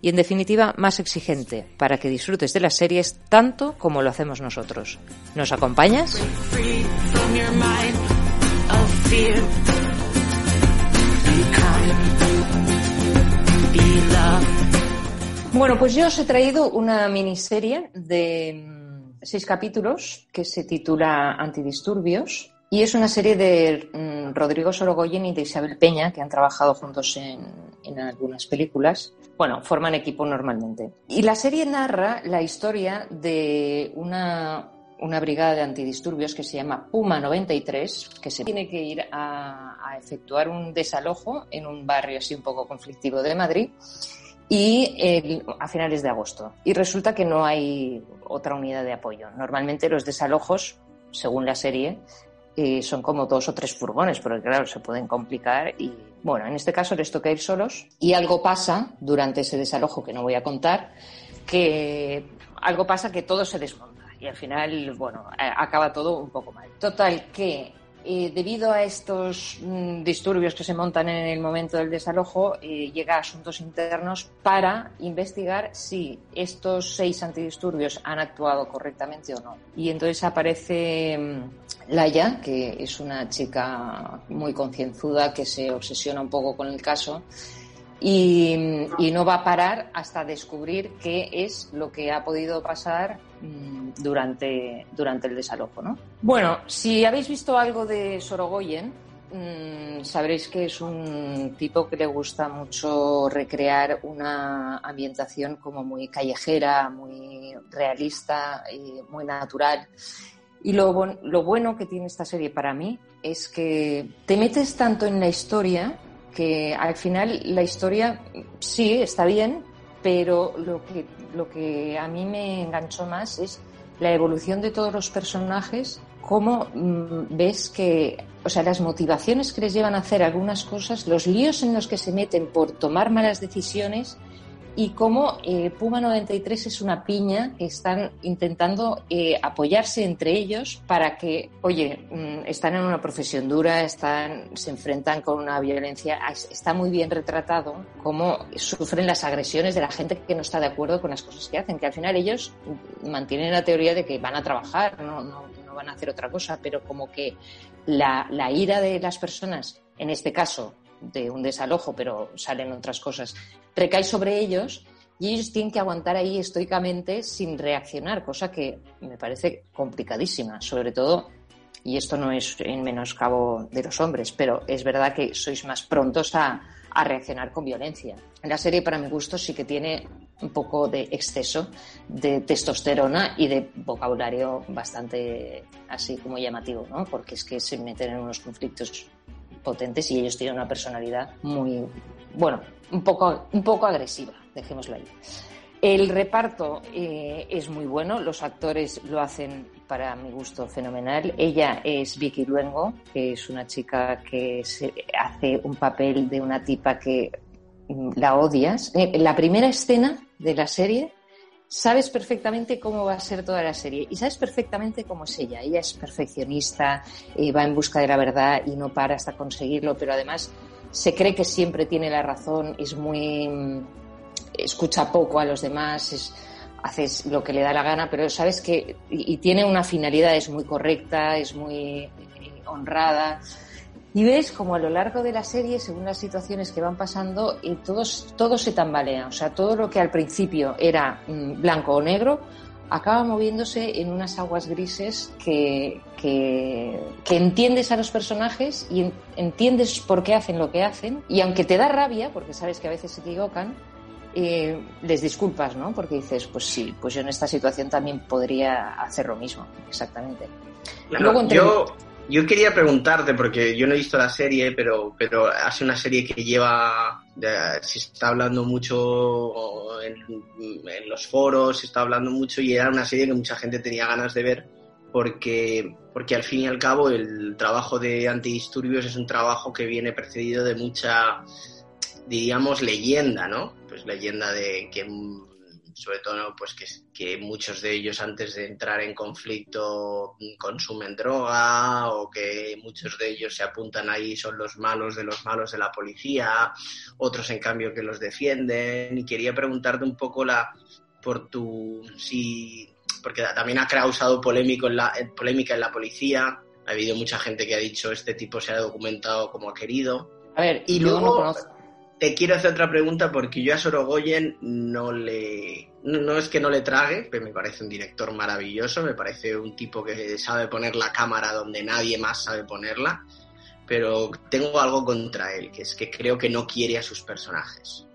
y en definitiva más exigente para que disfrutes de las series tanto como lo hacemos nosotros. ¿Nos acompañas? Bueno, pues yo os he traído una miniserie de mm, seis capítulos que se titula Antidisturbios y es una serie de mm, Rodrigo Sorogoyen y de Isabel Peña que han trabajado juntos en, en algunas películas bueno, forman equipo normalmente. Y la serie narra la historia de una, una brigada de antidisturbios que se llama Puma 93, que se tiene que ir a, efectuar un desalojo en un barrio así un poco conflictivo de Madrid y a finales de agosto. Y resulta que no hay otra unidad de apoyo. Normalmente los desalojos, según la serie, son como dos o tres furgones, porque claro, se pueden complicar y bueno, en este caso les toca ir solos y algo pasa durante ese desalojo que no voy a contar, que algo pasa que todo se desmonta y al final, bueno, acaba todo un poco mal. Total, que debido a estos mm, disturbios que se montan en el momento del desalojo, eh, llega a asuntos internos para investigar si estos seis antidisturbios han actuado correctamente o no. Y entonces aparece mm, Laia, que es una chica muy concienzuda que se obsesiona un poco con el caso y, no va a parar hasta descubrir qué es lo que ha podido pasar mm, durante, durante el desalojo. ¿no? Bueno, si habéis visto algo de Sorogoyen, mm, sabréis que es un tipo que le gusta mucho recrear una ambientación como muy callejera, muy realista y muy natural. Y lo, lo bueno que tiene esta serie para mí es que te metes tanto en la historia que al final la historia sí está bien, pero lo que, lo que a mí me enganchó más es la evolución de todos los personajes, cómo mm, ves que, o sea, las motivaciones que les llevan a hacer algunas cosas, los líos en los que se meten por tomar malas decisiones y cómo eh, Puma 93 es una piña que están intentando eh, apoyarse entre ellos para que, oye, mm, están en una profesión dura, están, se enfrentan con una violencia, está muy bien retratado cómo sufren las agresiones de la gente que no está de acuerdo con las cosas que hacen, que al final ellos mantienen la teoría de que van a trabajar, no, no, no van a hacer otra cosa, pero como que la, la ira de las personas, en este caso, de un desalojo, pero salen otras cosas, recae sobre ellos y ellos tienen que aguantar ahí estoicamente sin reaccionar, cosa que me parece complicadísima, sobre todo, y esto no es en menoscabo de los hombres, pero es verdad que sois más prontos a, a reaccionar con violencia. La serie, para mi gusto, sí que tiene un poco de exceso de testosterona y de vocabulario bastante así como llamativo, ¿no? Porque es que se meten en unos conflictos potentes y ellos tienen una personalidad muy, bueno, un poco, un poco agresiva, dejémoslo ahí. El reparto eh, es muy bueno, los actores lo hacen para mi gusto fenomenal. Ella es Vicky Luengo, que es una chica que se hace un papel de una tipa que mm, la odias. Eh, la primera escena de la serie sabes perfectamente cómo va a ser toda la serie y sabes perfectamente cómo es ella. Ella es perfeccionista, eh, va en busca de la verdad y no para hasta conseguirlo, pero además se cree que siempre tiene la razón, es muy mm, escucha poco a los demás, es, haces lo que le da la gana, pero sabes que y, tiene una finalidad, es muy correcta, es muy eh, honrada. Y ves como a lo largo de la serie, según las situaciones que van pasando, y todos, todo se tambalea. O sea, todo lo que al principio era mm, blanco o negro, acaba moviéndose en unas aguas grises que, que, entiendes a los personajes y entiendes por qué hacen lo que hacen. Y aunque te da rabia, porque sabes que a veces se equivocan, eh, les disculpas, ¿no? Porque dices, pues sí, pues yo en esta situación también podría hacer lo mismo, exactamente. Luego, yo, yo quería preguntarte, porque yo no he visto la serie, pero, pero hace una serie que lleva, se está hablando mucho en, los foros, se está hablando mucho y era una serie que mucha gente tenía ganas de ver porque, porque al fin y al cabo el trabajo de antidisturbios es un trabajo que viene precedido de mucha, diríamos, leyenda, ¿no? Pues leyenda de que sobre todo pues que, que, muchos de ellos antes de entrar en conflicto consumen droga o que muchos de ellos se apuntan ahí son los malos de los malos de la policía, otros en cambio que los defienden. Y quería preguntarte un poco la por tu si porque también ha causado polémico en la, polémica en la policía, ha habido mucha gente que ha dicho este tipo se ha documentado como ha querido. A ver, y luego te quiero hacer otra pregunta porque yo a Sorogoyen no le. No, es que no le trague, pero me parece un director maravilloso, me parece un tipo que sabe poner la cámara donde nadie más sabe ponerla, pero tengo algo contra él, que es que creo que no quiere a sus personajes.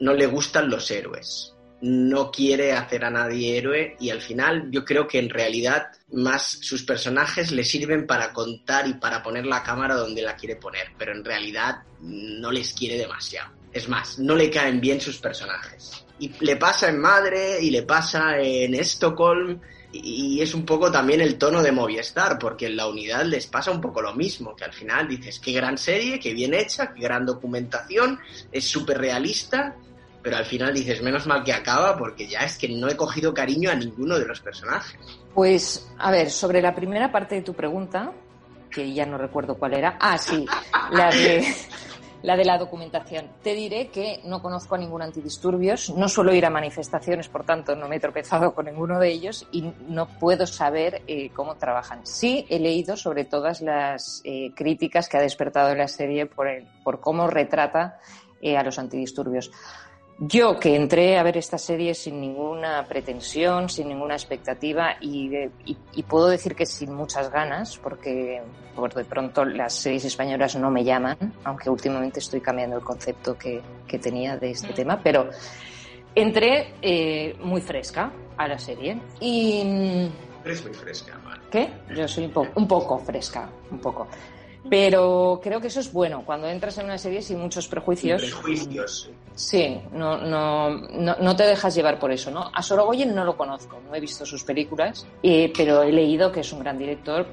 No le gustan los héroes no quiere hacer a nadie héroe y al final yo creo que en realidad más sus personajes le sirven para contar y para poner la cámara donde la quiere poner, pero en realidad no les quiere demasiado. Es más, no le caen bien sus personajes. Y le pasa en Madre y le pasa en Estocolm y es un poco también el tono de Movistar, porque en la unidad les pasa un poco lo mismo, que al final dices, qué gran serie, qué bien hecha, qué gran documentación, es súper realista, pero al final dices, menos mal que acaba porque ya es que no he cogido cariño a ninguno de los personajes. Pues, a ver, sobre la primera parte de tu pregunta, que ya no recuerdo cuál era, ah, sí, la de, la documentación. Te diré que no conozco a ningún antidisturbios, no suelo ir a manifestaciones, por tanto no me he tropezado con ninguno de ellos y no puedo saber eh, cómo trabajan. Sí he leído sobre todas las eh, críticas que ha despertado la serie por, el, por cómo retrata eh, a los antidisturbios. Yo que entré a ver esta serie sin ninguna pretensión, sin ninguna expectativa y, puedo decir que sin muchas ganas, porque por de pronto las series españolas no me llaman, aunque últimamente estoy cambiando el concepto que, tenía de este mm. tema, pero entré eh, muy fresca a la serie y... Eres muy fresca, ¿Qué? Yo soy un, un poco fresca, un poco. Pero creo que eso es bueno. Cuando entras en una serie sin muchos prejuicios. prejuicios. Sí, no, no, no, te dejas llevar por eso, ¿no? A Sorogoyen no lo conozco, no he visto sus películas, eh, pero he leído que es un gran director.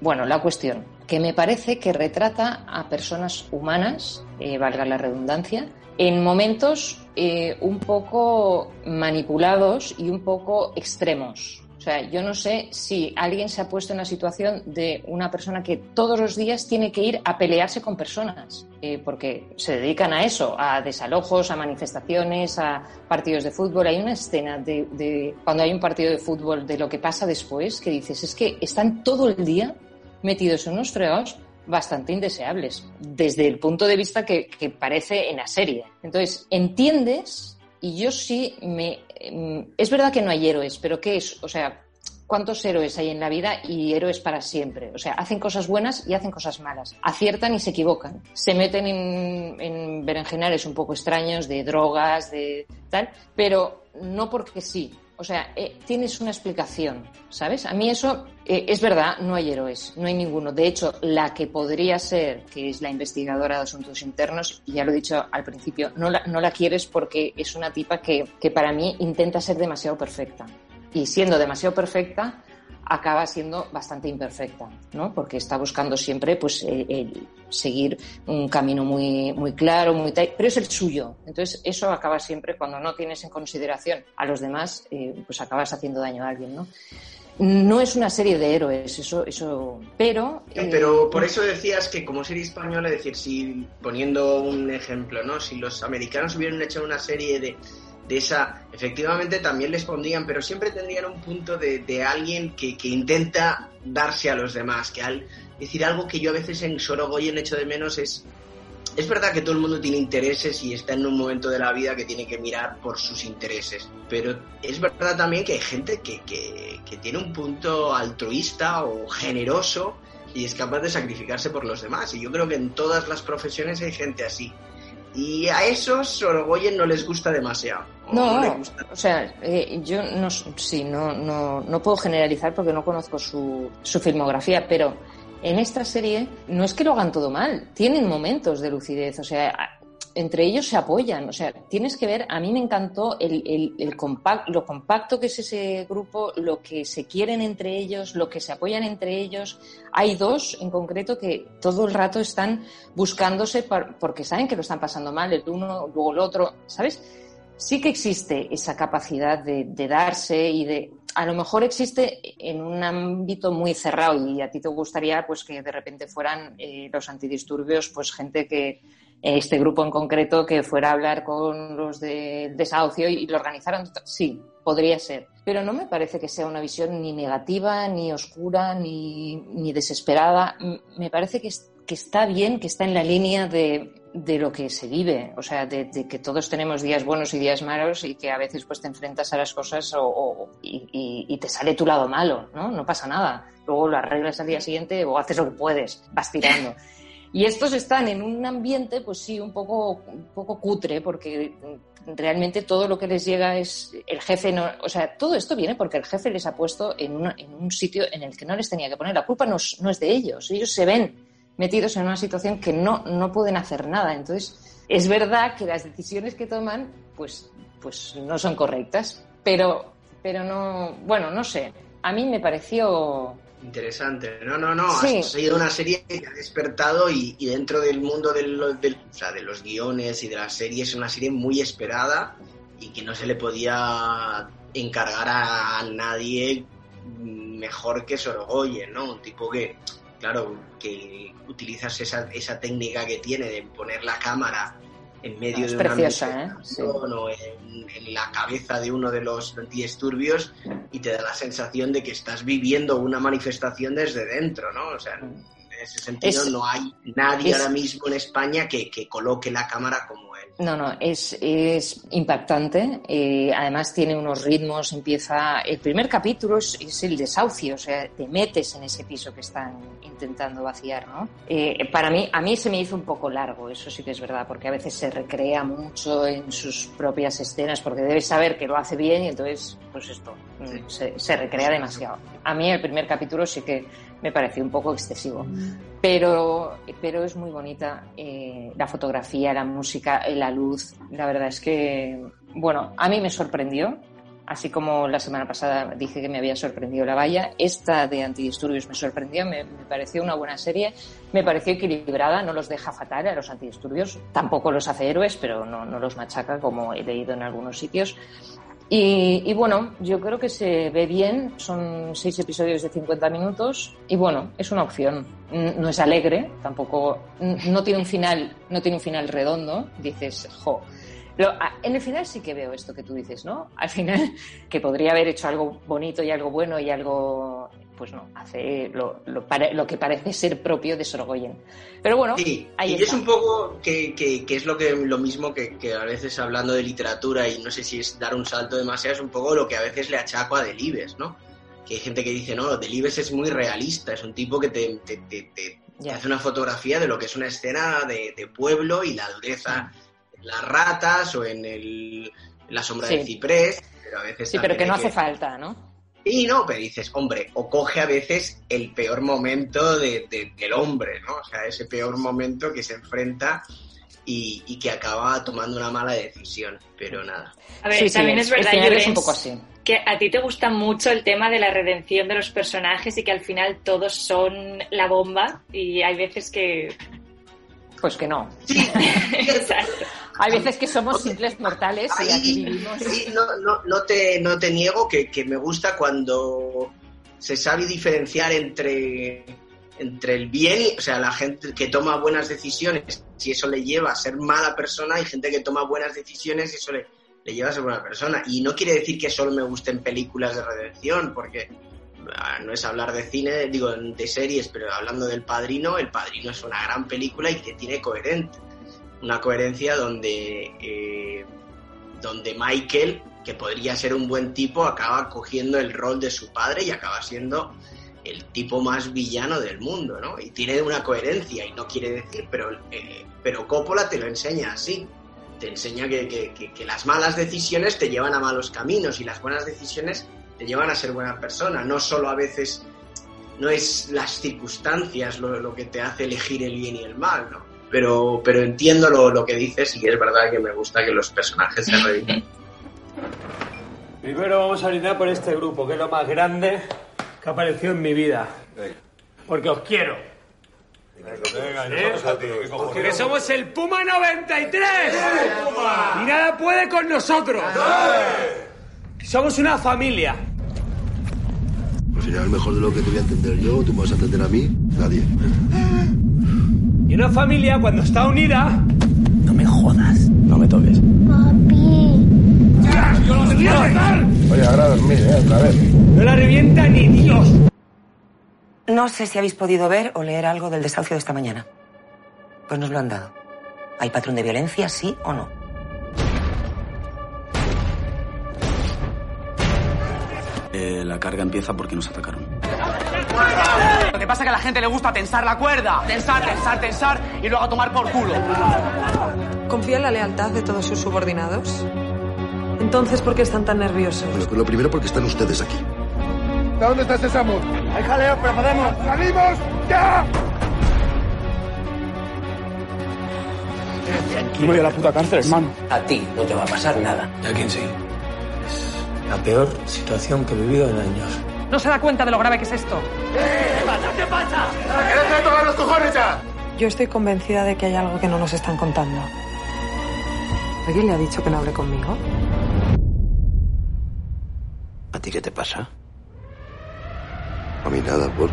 Bueno, la cuestión, que me parece que retrata a personas humanas, eh, valga la redundancia, en momentos eh, un poco manipulados y un poco extremos. O sea, yo no sé si alguien se ha puesto en la situación de una persona que todos los días tiene que ir a pelearse con personas, eh, porque se dedican a eso, a desalojos, a manifestaciones, a partidos de fútbol. Hay una escena de, cuando hay un partido de fútbol de lo que pasa después que dices, es que están todo el día metidos en unos fregados bastante indeseables, desde el punto de vista que, que parece en la serie. Entonces, entiendes y yo sí me... Em, es verdad que no hay héroes, pero ¿qué es? O sea, ¿cuántos héroes hay en la vida y héroes para siempre? O sea, hacen cosas buenas y hacen cosas malas. Aciertan y se equivocan. Se meten en, en berenjenales un poco extraños de drogas, de tal, pero no porque sí. O sea, eh, tienes una explicación, ¿sabes? A mí eso eh, es verdad, no hay héroes, no hay ninguno. De hecho, la que podría ser, que es la investigadora de asuntos internos, ya lo he dicho al principio, no la, no la quieres porque es una tipa que, que para mí intenta ser demasiado perfecta. Y siendo demasiado perfecta, acaba siendo bastante imperfecta, ¿no? Porque está buscando siempre, pues, el, seguir un camino muy, muy claro, muy pero es el suyo. Entonces, eso acaba siempre, cuando no tienes en consideración a los demás, eh, pues acabas haciendo daño a alguien, ¿no? No es una serie de héroes, eso, eso, pero. Eh, pero por eso decías que como serie española, es decir, si poniendo un ejemplo, ¿no? Si los americanos hubieran hecho una serie de de esa, efectivamente también les pondrían, pero siempre tendrían un punto de, alguien que, intenta darse a los demás, que decir algo que yo a veces en Sorogoyen echo de menos es, es verdad que todo el mundo tiene intereses y está en un momento de la vida que tiene que mirar por sus intereses, pero es verdad también que hay gente que, que, que tiene un punto altruista o generoso y es capaz de sacrificarse por los demás, y yo creo que en todas las profesiones hay gente así. Y a esos Sorogoyen no les gusta demasiado. No, o sea, eh, yo no, sí, no, no, no puedo generalizar porque no conozco su, su filmografía, pero en esta serie no es que lo hagan todo mal, tienen momentos de lucidez, o sea, entre ellos se apoyan. O sea, tienes que ver, a mí me encantó el, el, el lo compacto que es ese grupo, lo que se quieren entre ellos, lo que se apoyan entre ellos. Hay dos en concreto que todo el rato están buscándose porque saben que lo están pasando mal, el uno, luego el otro, ¿sabes? Sí que existe esa capacidad de, darse y de a lo mejor existe en un ámbito muy cerrado y a ti te gustaría pues que de repente fueran eh, los antidisturbios pues gente que este grupo en concreto que fuera a hablar con los del desahucio y lo organizaran. Sí podría ser. Pero no me parece que sea una visión ni negativa ni oscura ni, ni desesperada. Me parece que, que está bien que está en la línea de de lo que se vive, o sea, de, que todos tenemos días buenos y días malos y que a veces pues te enfrentas a las cosas o, y, te sale tu lado malo, ¿no? No pasa nada. Luego lo arreglas al día siguiente o haces lo que puedes, vas tirando. Y estos están en un ambiente, pues sí, un poco, un poco cutre, porque realmente todo lo que les llega es el jefe, no, o sea, todo esto viene porque el jefe les ha puesto en, un sitio en el que no les tenía que poner. La culpa no es de ellos, ellos se ven metidos en una situación que no, no pueden hacer nada. Entonces, es verdad que las decisiones que toman, pues, pues no son correctas, pero, pero no, bueno, no sé. A mí me pareció Interesante. No, no, no. Ha sido una serie que ha despertado y, dentro del mundo del, o sea, de los guiones y de las series es una serie muy esperada y que no se le podía encargar a nadie mejor que Sorogoyen, ¿no? Un tipo que, claro, que utilizas esa, esa técnica que tiene de poner la cámara en medio de una ¿eh? o en, la cabeza de uno de los antidisturbios y te da la sensación de que estás viviendo una manifestación desde dentro, ¿no? O sea, en ese sentido no hay nadie ahora mismo en España que, que coloque la cámara como no, no, es, es impactante. Eh, además tiene unos ritmos, empieza... El primer capítulo es, el desahucio, o sea, te metes en ese piso que están intentando vaciar, ¿no? Eh, para mí, a mí se me hizo un poco largo, eso sí que es verdad, porque a veces se recrea mucho en sus propias escenas, porque debes saber que lo hace bien y entonces, pues esto, se, se recrea demasiado. A mí el primer capítulo sí que me pareció un poco excesivo. Pero, pero es muy bonita eh, la fotografía, la música, la luz. La verdad es que, bueno, a mí me sorprendió. Así como la semana pasada dije que me había sorprendido La Valla, esta de Antidisturbios me sorprendió, me, pareció una buena serie, me pareció equilibrada, no los deja fatal a los antidisturbios, tampoco los hace héroes, pero no, no los machaca como he leído en algunos sitios. Y, bueno, yo creo que se ve bien, son seis episodios de 50 minutos y bueno, es una opción. No es alegre, tampoco, no tiene un final, no tiene un final redondo, dices, jo. en el final sí que veo esto que tú dices, ¿no? Al final, que podría haber hecho algo bonito y algo bueno y algo pues no, hace lo, lo, que parece ser propio de Sorogoyen. Pero bueno, sí, y es un poco que, que, es lo que lo mismo que, que, a veces hablando de literatura y no sé si es dar un salto demasiado, es un poco lo que a veces le achaco a Delibes, ¿no? Que hay gente que dice, no, Delibes es muy realista, es un tipo que te, te, te, hace una fotografía de lo que es una escena de, pueblo y la dureza en las ratas o en, el, la sombra del ciprés, pero a veces... Sí, pero que no hace falta, ¿no? Y no, pero dices, hombre, o coge a veces el peor momento de, del hombre, ¿no? O sea, ese peor momento que se enfrenta y, y, que acaba tomando una mala decisión, pero nada. A ver, también es verdad, es un poco así. que a ti te gusta mucho el tema de la redención de los personajes y que al final todos son la bomba y hay veces que... Pues que no. Exacto. Hay veces que somos simples mortales y aquí vivimos. Sí, no, no, no, te, no te niego que, que, me gusta cuando se sabe diferenciar entre, entre el bien y, o sea, la gente que toma buenas decisiones, si eso le lleva a ser mala persona, hay gente que toma buenas decisiones y eso le, le lleva a ser buena persona. Y no quiere decir que solo me gusten películas de redención, porque ah, no es hablar de cine, digo, de series, pero hablando del Padrino, El Padrino es una gran película y que tiene coherente una coherencia donde, eh, donde Michael, que podría ser un buen tipo, acaba cogiendo el rol de su padre y acaba siendo el tipo más villano del mundo, ¿no? Y tiene una coherencia y no quiere decir, pero, eh, pero Coppola te lo enseña así. Te enseña que, que, que, las malas decisiones te llevan a malos caminos y las buenas decisiones te llevan a ser buena persona. No solo a veces, no es las circunstancias lo, lo que te hace elegir el bien y el mal, ¿no? Pero, pero entiendo lo, lo que dices y es verdad que me gusta que los personajes se revivan. Primero vamos a brindar por este grupo, que es lo más grande que ha aparecido en mi vida. Porque os quiero. ¿Eh? Porque somos el Puma 93. Y nada puede con nosotros. Somos una familia. Al final, mejor de lo que te voy a entender yo, tú me vas a entender a mí, nadie. Y una familia, cuando está unida. No me jodas. No me toques. ¡Yo lo tendría que matar! Oye, ahora dormir, ¿eh? Otra vez. No la revienta ni Dios. No sé si habéis podido ver o leer algo del desahucio de esta mañana. Pues nos lo han dado. ¿Hay patrón de violencia, sí o no? Eh, la carga empieza porque nos atacaron. Lo que pasa es que a la gente le gusta tensar la cuerda. Tensar, tensar, tensar y luego a tomar por culo. ¿Confía en la lealtad de todos sus subordinados? Entonces, ¿por qué están tan nerviosos? Bueno, lo primero porque están ustedes aquí. ¿Dónde está ese Samu? Hay jaleo, pero podemos. ¡Salimos! ¡Ya! Yo voy a la puta cárcel, hermano. A ti no te va a pasar nada. ¿Y a quién sí? Es la peor situación que he vivido en años. ¿No se da cuenta de lo grave que es esto? ¿Qué pasa? ¿Qué pasa? ¡Quédate de tocar los cojones ya! Yo estoy convencida de que hay algo que no nos están contando. ¿Alguien le ha dicho que no hable conmigo? ¿A ti qué te pasa? A mí nada, por...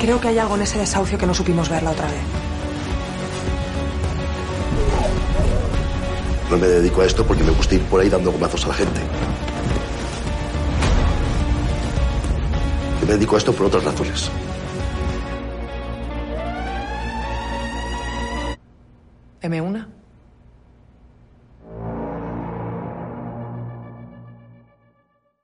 Creo que hay algo en ese desahucio que no supimos ver la otra vez. No me dedico a esto porque me gusta ir por ahí dando gomazos a la gente. Yo me dedico a esto por otras razones. ¿M una?